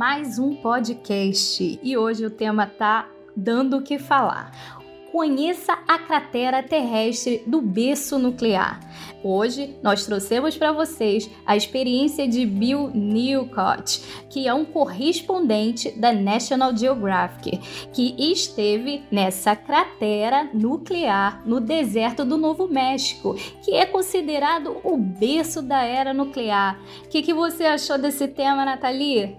mais um podcast e hoje o tema tá dando o que falar. Conheça a cratera terrestre do berço nuclear. Hoje nós trouxemos para vocês a experiência de Bill Newcott, que é um correspondente da National Geographic, que esteve nessa cratera nuclear no deserto do Novo México, que é considerado o berço da era nuclear. O que, que você achou desse tema, Nathalie?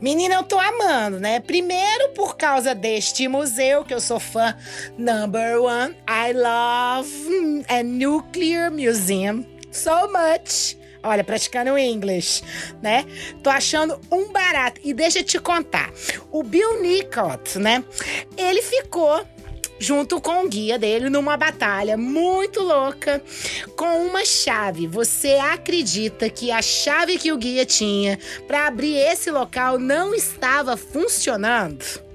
Menina, eu tô amando, né? Primeiro por causa deste museu, que eu sou fã number one. I love a nuclear museum so much. Olha, praticando o inglês, né? Tô achando um barato. E deixa eu te contar. O Bill Nicott, né? Ele ficou junto com o guia dele numa batalha muito louca com uma chave. Você acredita que a chave que o guia tinha para abrir esse local não estava funcionando?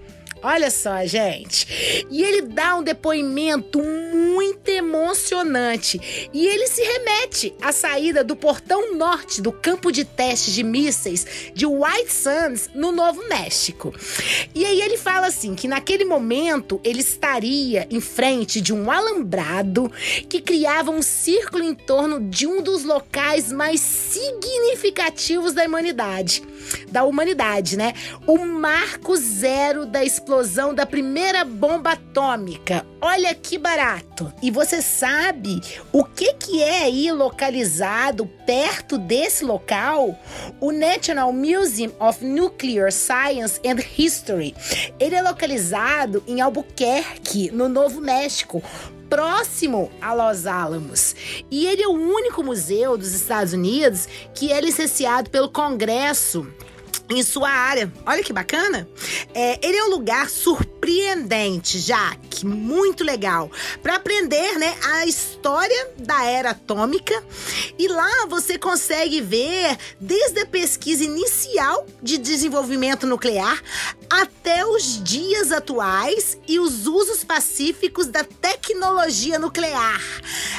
Olha só, gente. E ele dá um depoimento muito emocionante. E ele se remete à saída do portão norte do campo de testes de mísseis de White Sands, no Novo México. E aí ele fala assim: que naquele momento ele estaria em frente de um alambrado que criava um círculo em torno de um dos locais mais significativos da humanidade. Da humanidade, né? O marco zero da explosão explosão da primeira bomba atômica. Olha que barato! E você sabe o que, que é aí localizado perto desse local? O National Museum of Nuclear Science and History. Ele é localizado em Albuquerque, no Novo México, próximo a Los Alamos. E ele é o único museu dos Estados Unidos que é licenciado pelo Congresso em sua área. Olha que bacana! É, ele é um lugar surpreendente, Jaque, muito legal, para aprender né, a história da era atômica. E lá você consegue ver desde a pesquisa inicial de desenvolvimento nuclear até os dias atuais e os usos pacíficos da tecnologia nuclear.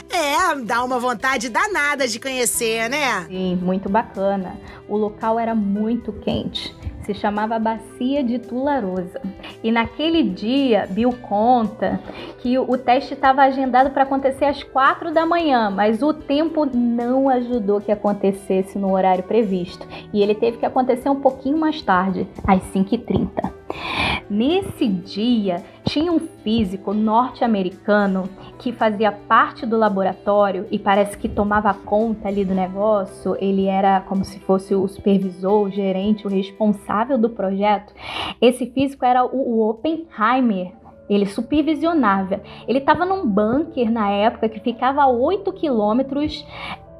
É, dá uma vontade danada de conhecer, né? Sim, muito bacana. O local era muito quente se chamava Bacia de Tularosa. E naquele dia, Bill conta que o teste estava agendado para acontecer às quatro da manhã, mas o tempo não ajudou que acontecesse no horário previsto. E ele teve que acontecer um pouquinho mais tarde, às 5h30. Nesse dia, tinha um físico norte-americano que fazia parte do laboratório e parece que tomava conta ali do negócio. Ele era como se fosse o supervisor, o gerente, o responsável do projeto. Esse físico era o Oppenheimer, ele supervisionava. Ele estava num bunker na época que ficava a 8 quilômetros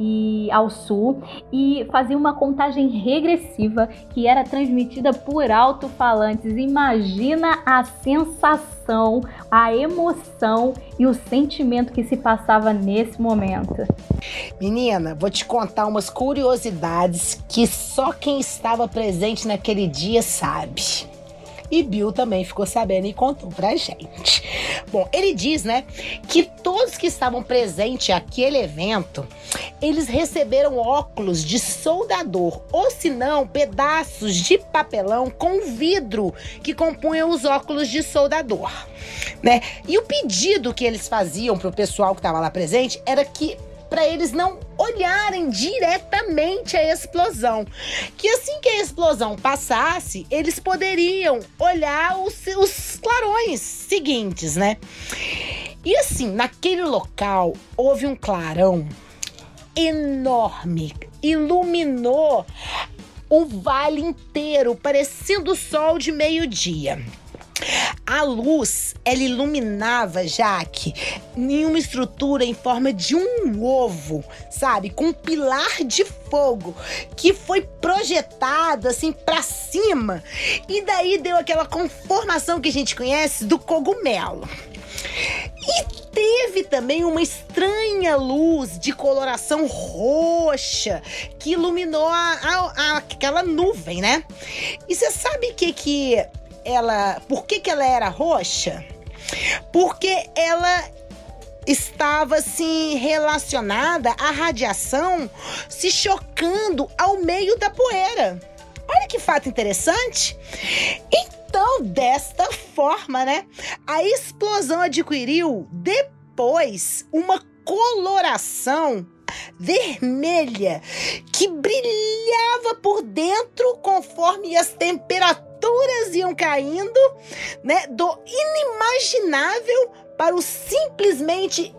e ao sul e fazia uma contagem regressiva que era transmitida por alto-falantes. Imagina a sensação, a emoção e o sentimento que se passava nesse momento. Menina, vou te contar umas curiosidades que só quem estava presente naquele dia sabe. E Bill também ficou sabendo e contou pra gente. Bom, ele diz, né, que todos que estavam presentes àquele evento, eles receberam óculos de soldador, ou se não, pedaços de papelão com vidro que compunham os óculos de soldador, né? E o pedido que eles faziam pro pessoal que estava lá presente era que para eles não olharem diretamente a explosão. Que assim que a explosão passasse, eles poderiam olhar os, os clarões seguintes, né? E assim, naquele local houve um clarão enorme, iluminou o vale inteiro, parecendo o sol de meio-dia. A luz, ela iluminava Jaque em uma estrutura em forma de um ovo, sabe? Com um pilar de fogo que foi projetado assim para cima e daí deu aquela conformação que a gente conhece do cogumelo. E teve também uma estranha luz de coloração roxa que iluminou a, a, a, aquela nuvem, né? E você sabe o que que ela, por que, que ela era roxa? Porque ela estava assim relacionada à radiação se chocando ao meio da poeira. Olha que fato interessante. Então, desta forma, né, a explosão adquiriu depois uma coloração vermelha que brilhava por dentro conforme as temperaturas iam caindo, né, do inimaginável para o simplesmente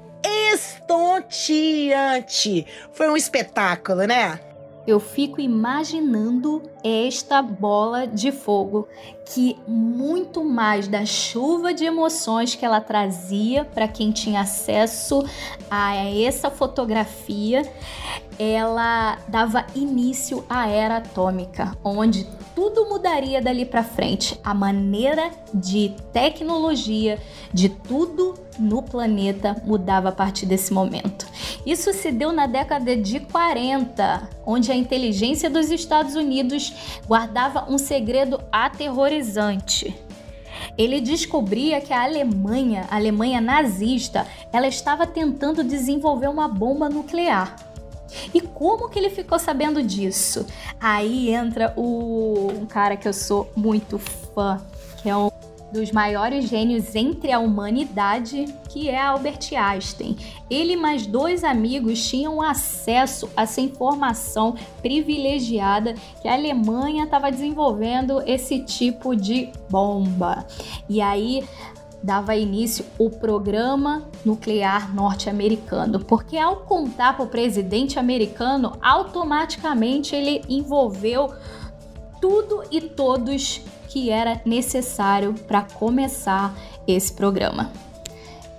estonteante. Foi um espetáculo, né? Eu fico imaginando esta bola de fogo que muito mais da chuva de emoções que ela trazia para quem tinha acesso a essa fotografia, ela dava início à era atômica, onde tudo mudaria dali para frente. A maneira de tecnologia de tudo no planeta mudava a partir desse momento. Isso se deu na década de 40, onde a inteligência dos Estados Unidos guardava um segredo aterrorizante. Ele descobria que a Alemanha, a Alemanha nazista, ela estava tentando desenvolver uma bomba nuclear. E como que ele ficou sabendo disso? Aí entra o um cara que eu sou muito fã, que é um dos maiores gênios entre a humanidade, que é Albert Einstein. Ele e mais dois amigos tinham acesso a essa informação privilegiada que a Alemanha estava desenvolvendo esse tipo de bomba. E aí dava início o programa nuclear norte-americano, porque ao contar para o presidente americano, automaticamente ele envolveu tudo e todos que era necessário para começar esse programa.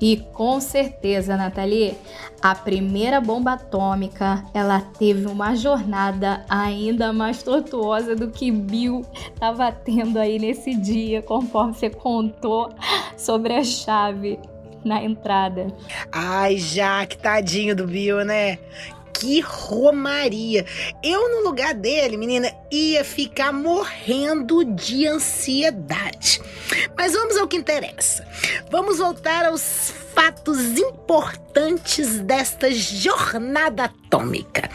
E com certeza, Nathalie, a primeira bomba atômica, ela teve uma jornada ainda mais tortuosa do que Bill estava tendo aí nesse dia, conforme você contou sobre a chave na entrada. Ai, Jaque, tadinho do Bill, né? que romaria. Eu, no lugar dele, menina, ia ficar morrendo de ansiedade. Mas vamos ao que interessa. Vamos voltar aos fatos importantes desta jornada atômica.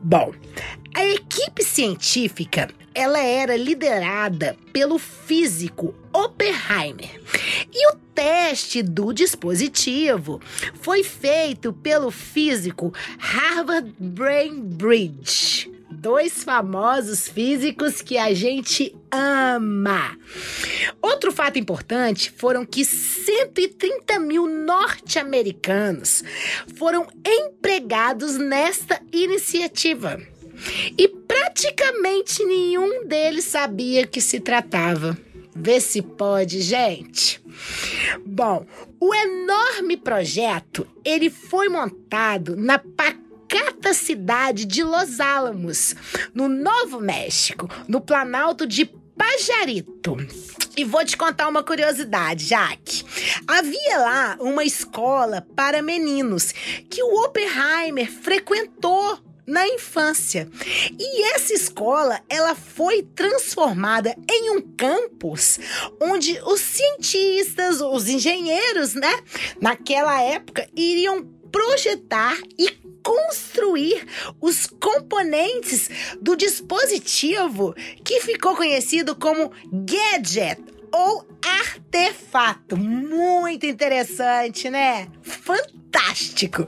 Bom, a equipe científica ela era liderada pelo físico Oppenheimer. E o teste do dispositivo foi feito pelo físico Harvard Brain Bridge. Dois famosos físicos que a gente ama. Outro fato importante foram que 130 mil norte-americanos foram empregados nesta iniciativa. E praticamente nenhum deles sabia que se tratava. Vê se pode, gente. Bom, o enorme projeto, ele foi montado na pacata cidade de Los Alamos, no Novo México, no Planalto de Pajarito. E vou te contar uma curiosidade, Jaque. Havia lá uma escola para meninos que o Oppenheimer frequentou na infância. E essa escola, ela foi transformada em um campus onde os cientistas, os engenheiros, né, naquela época iriam projetar e construir os componentes do dispositivo que ficou conhecido como gadget ou artefato. Muito interessante, né? Fantástico!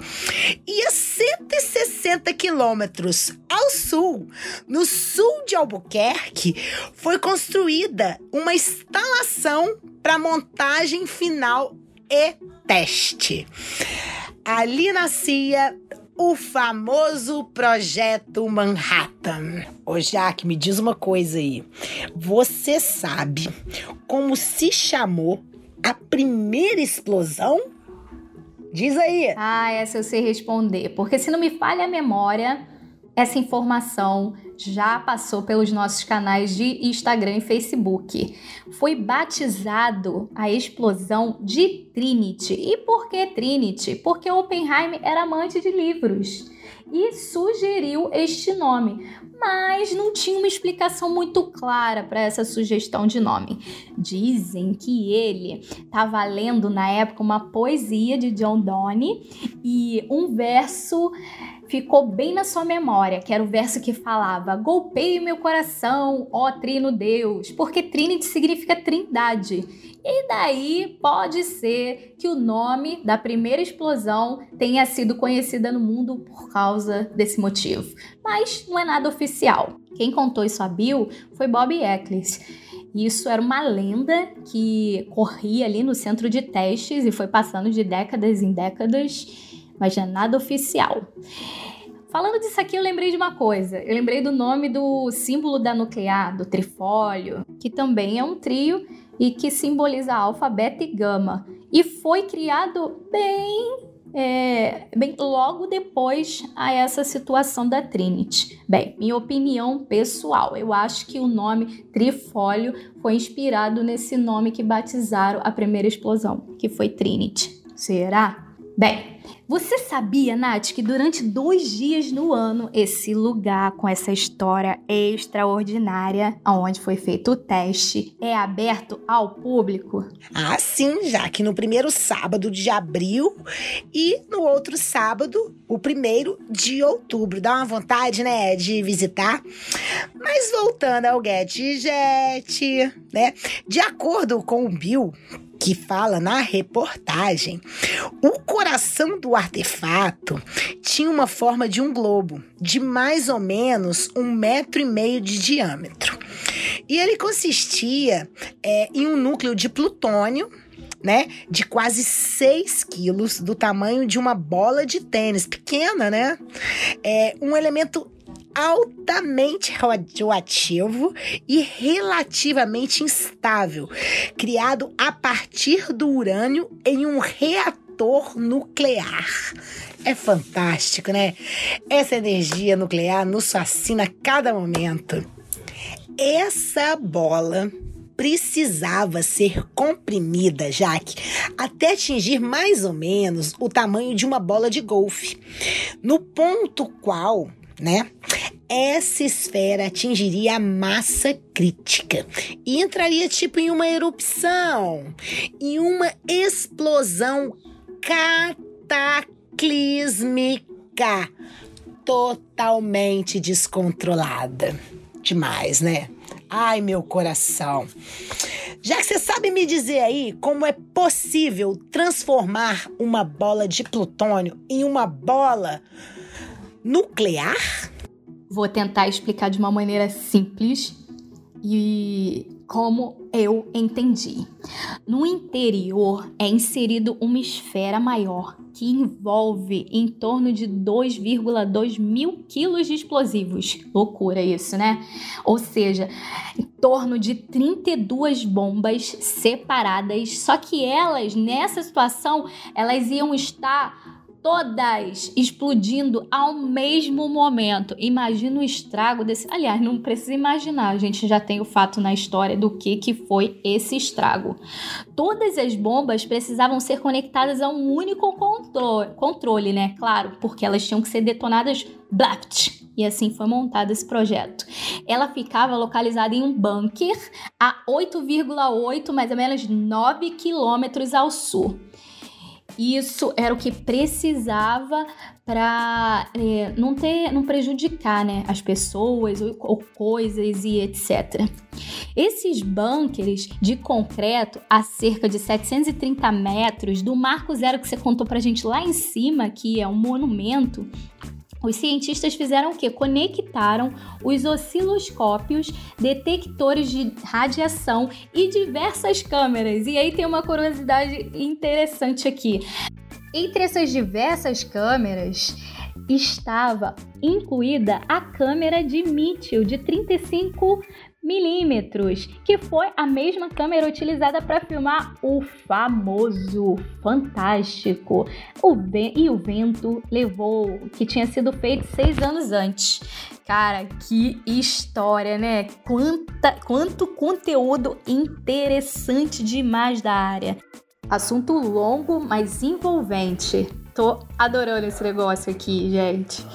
E a 160 quilômetros ao sul, no sul de Albuquerque, foi construída uma instalação para montagem final e teste. Ali nascia o famoso Projeto Manhattan. Ô Jaque, me diz uma coisa aí. Você sabe como se chamou a primeira explosão? Diz aí. Ah, essa eu sei responder. Porque se não me falha a memória, essa informação já passou pelos nossos canais de Instagram e Facebook. Foi batizado a explosão de Trinity. E por que Trinity? Porque Oppenheimer era amante de livros e sugeriu este nome, mas não tinha uma explicação muito clara para essa sugestão de nome. Dizem que ele estava lendo na época uma poesia de John Donne e um verso ficou bem na sua memória, que era o verso que falava: Golpeie meu coração, ó Trino Deus, porque Trinity significa trindade. E daí pode ser que o nome da primeira explosão tenha sido conhecida no mundo por causa desse motivo. Mas não é nada oficial. Quem contou isso a Bill foi Bob Eccles. Isso era uma lenda que corria ali no centro de testes e foi passando de décadas em décadas, mas não é nada oficial. Falando disso aqui, eu lembrei de uma coisa. Eu lembrei do nome do símbolo da nuclear, do trifólio, que também é um trio e que simboliza alfa, beta e gama. E foi criado bem é, bem, logo depois a essa situação da Trinity. Bem, minha opinião pessoal, eu acho que o nome Trifólio foi inspirado nesse nome que batizaram a primeira explosão, que foi Trinity. Será? Bem, você sabia, Nath, que durante dois dias no ano, esse lugar com essa história extraordinária, onde foi feito o teste, é aberto ao público? Ah, sim, já que no primeiro sábado de abril e no outro sábado, o primeiro de outubro. Dá uma vontade, né, de visitar. Mas voltando ao Get Jet, né? De acordo com o Bill, que fala na reportagem, o coração do artefato tinha uma forma de um globo, de mais ou menos um metro e meio de diâmetro. E ele consistia é, em um núcleo de plutônio, né? De quase 6 quilos, do tamanho de uma bola de tênis, pequena, né? É um elemento altamente radioativo e relativamente instável, criado a partir do urânio em um reator nuclear. É fantástico, né? Essa energia nuclear nos fascina a cada momento. Essa bola precisava ser comprimida, Jaque, até atingir mais ou menos o tamanho de uma bola de golfe, no ponto qual né? Essa esfera atingiria a massa crítica e entraria tipo em uma erupção, em uma explosão cataclísmica, totalmente descontrolada. Demais, né? Ai, meu coração. Já que você sabe me dizer aí como é possível transformar uma bola de plutônio em uma bola nuclear? Vou tentar explicar de uma maneira simples e como eu entendi. No interior é inserido uma esfera maior que envolve em torno de 2,2 mil quilos de explosivos. Loucura isso, né? Ou seja, em torno de 32 bombas separadas, só que elas, nessa situação, elas iam estar todas explodindo ao mesmo momento. Imagina o estrago desse. Aliás, não precisa imaginar, a gente já tem o fato na história do que, que foi esse estrago. Todas as bombas precisavam ser conectadas a um único controle, controle né? Claro, porque elas tinham que ser detonadas blapt. E assim foi montado esse projeto. Ela ficava localizada em um bunker a 8,8, mais ou menos 9 quilômetros ao sul. Isso era o que precisava para é, não ter, não prejudicar, né, as pessoas ou, ou coisas e etc. Esses bunkers de concreto a cerca de 730 metros do Marco Zero que você contou pra gente lá em cima, que é um monumento, os cientistas fizeram o que? Conectaram os osciloscópios, detectores de radiação e diversas câmeras. E aí tem uma curiosidade interessante aqui. Entre essas diversas câmeras estava incluída a câmera de Mitchell de 35 milímetros, que foi a mesma câmera utilizada para filmar o famoso, fantástico, o e o vento levou, que tinha sido feito seis anos antes. Cara, que história, né? Quanta, quanto conteúdo interessante demais da área. Assunto longo, mas envolvente. Tô adorando esse negócio aqui, gente.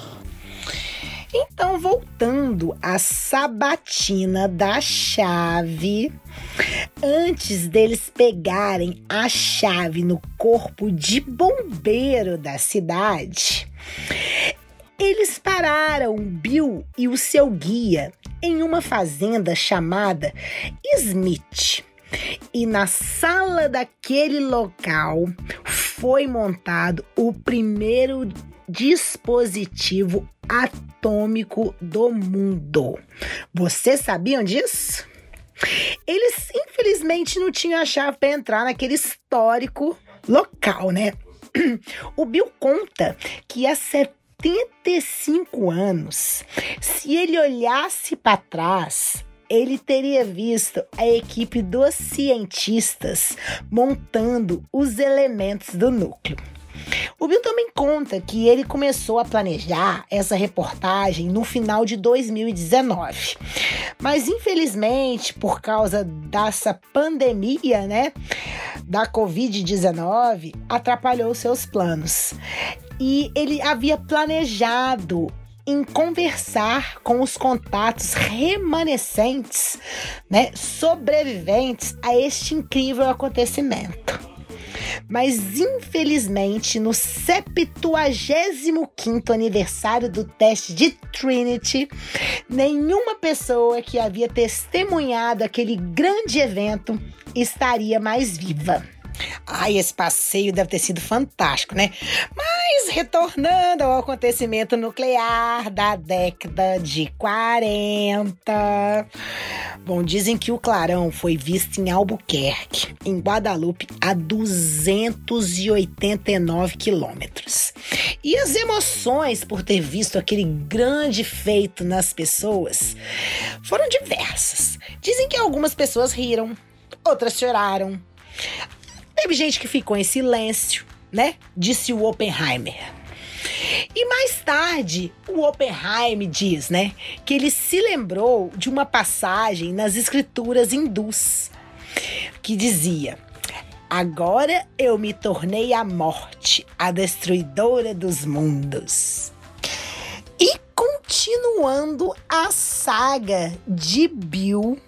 Então, voltando à sabatina da chave, antes deles pegarem a chave no corpo de bombeiro da cidade, Eles pararam Bill e o seu guia em uma fazenda chamada Smith. E na sala daquele local foi montado o primeiro dispositivo atômico do mundo. Vocês sabiam disso? Eles infelizmente não tinham a chave para entrar naquele histórico local, né? O Bill conta que há 75 anos, se ele olhasse para trás, ele teria visto a equipe dos cientistas montando os elementos do núcleo. O Bill também conta que ele começou a planejar essa reportagem no final de 2019. Mas infelizmente, por causa dessa pandemia, né, da Covid-19, atrapalhou seus planos. E ele havia planejado em conversar com os contatos remanescentes, né, sobreviventes a este incrível acontecimento. Mas infelizmente, no 75 aniversário do teste de Trinity, nenhuma pessoa que havia testemunhado aquele grande evento estaria mais viva. Ai, esse passeio deve ter sido fantástico, né? Mas retornando ao acontecimento nuclear da década de 40. Bom, dizem que o clarão foi visto em Albuquerque, em Guadalupe, a 289 quilômetros. E as emoções por ter visto aquele grande feito nas pessoas foram diversas. Dizem que algumas pessoas riram, outras choraram. Teve gente que ficou em silêncio, né? Disse o Oppenheimer. E mais tarde, o Oppenheimer diz, né, que ele se lembrou de uma passagem nas escrituras hindus que dizia: Agora eu me tornei a morte, a destruidora dos mundos. E continuando a saga de Bill,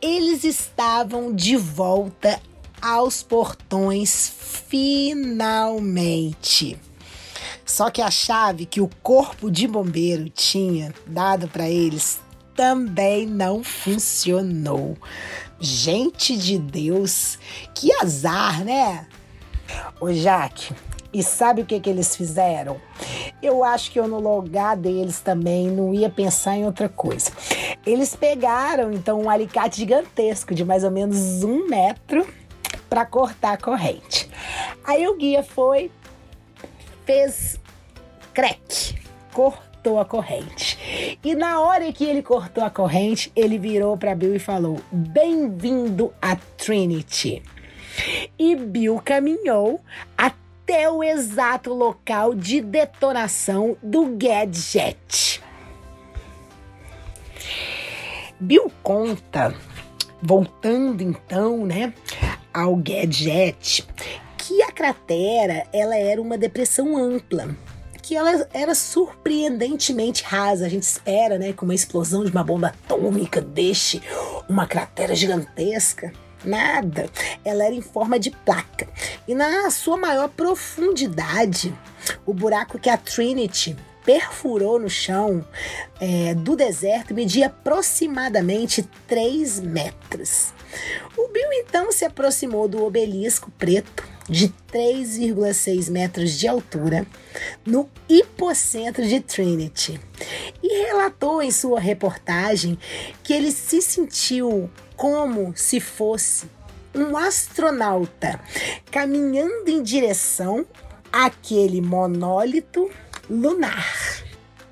eles estavam de volta aos portões finalmente. Só que a chave que o corpo de bombeiro tinha dado para eles também não funcionou. Gente de Deus, que azar, né? Ô Jaque, e sabe o que, que eles fizeram? Eu acho que eu no lugar deles também não ia pensar em outra coisa. Eles pegaram então um alicate gigantesco de mais ou menos um metro para cortar a corrente. Aí o guia foi, fez crack, cortou a corrente. E na hora que ele cortou a corrente, ele virou para Bill e falou: Bem-vindo a Trinity. E Bill caminhou até o exato local de detonação do gadget. Bill conta, voltando então, né, ao Gadget que a cratera ela era uma depressão ampla que ela era surpreendentemente rasa. A gente espera, né, que uma explosão de uma bomba atômica deixe uma cratera gigantesca. Nada. Ela era em forma de placa. E na sua maior profundidade, o buraco que a Trinity perfurou no chão é, do deserto media aproximadamente 3 metros. O Bill então se aproximou do obelisco preto de 3,6 metros de altura no hipocentro de Trinity e relatou em sua reportagem que ele se sentiu como se fosse um astronauta caminhando em direção àquele monólito lunar.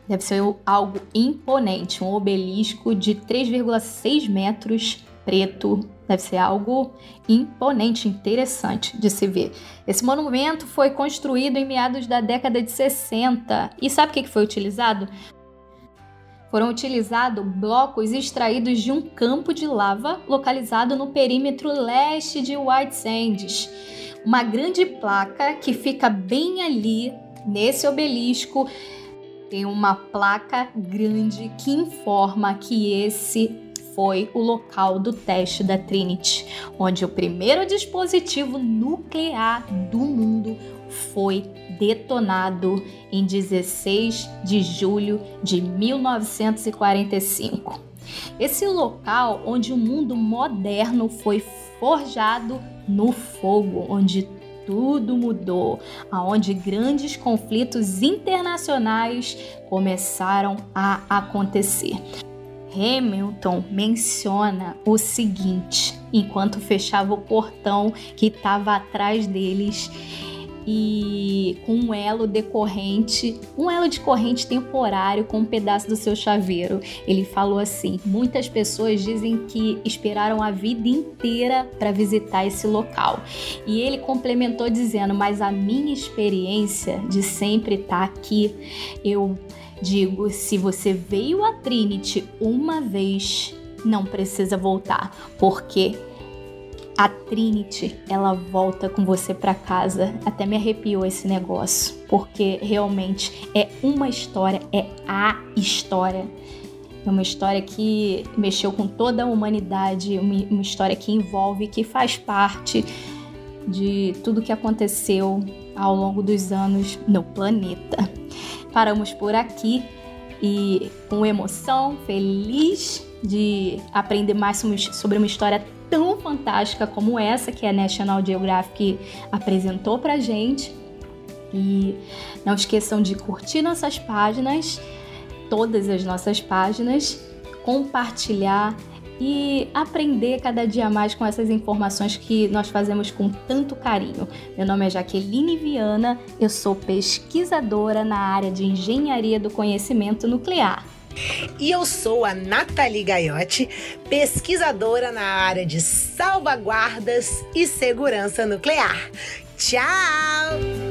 Deve ser algo imponente, um obelisco de 3,6 metros preto. Deve ser algo imponente, interessante de se ver. Esse monumento foi construído em meados da década de 60. E sabe o que foi utilizado? Foram utilizados blocos extraídos de um campo de lava localizado no perímetro leste de White Sands. Uma grande placa que fica bem ali nesse obelisco tem uma placa grande que informa que esse foi o local do teste da Trinity, onde o primeiro dispositivo nuclear do mundo foi detonado em 16 de julho de 1945. Esse local onde o mundo moderno foi forjado no fogo, onde tudo mudou, aonde grandes conflitos internacionais começaram a acontecer. Hamilton menciona o seguinte, enquanto fechava o portão que estava atrás deles e com um elo decorrente, um elo de corrente temporário com um pedaço do seu chaveiro. Ele falou assim: muitas pessoas dizem que esperaram a vida inteira para visitar esse local. E ele complementou dizendo: mas a minha experiência de sempre estar tá aqui, eu digo, se você veio a Trinity uma vez, não precisa voltar, porque a Trinity, ela volta com você para casa. Até me arrepiou esse negócio, porque realmente é uma história, é a história. É uma história que mexeu com toda a humanidade, uma história que envolve, que faz parte de tudo que aconteceu ao longo dos anos no planeta. Paramos por aqui e com emoção, feliz de aprender mais sobre uma história tão fantástica como essa que a National Geographic apresentou pra gente. E não esqueçam de curtir nossas páginas, todas as nossas páginas, compartilhar e aprender cada dia mais com essas informações que nós fazemos com tanto carinho. Meu nome é Jaqueline Viana, eu sou pesquisadora na área de engenharia do conhecimento nuclear. E eu sou a Nathalie Gaiotti, pesquisadora na área de salvaguardas e segurança nuclear. Tchau!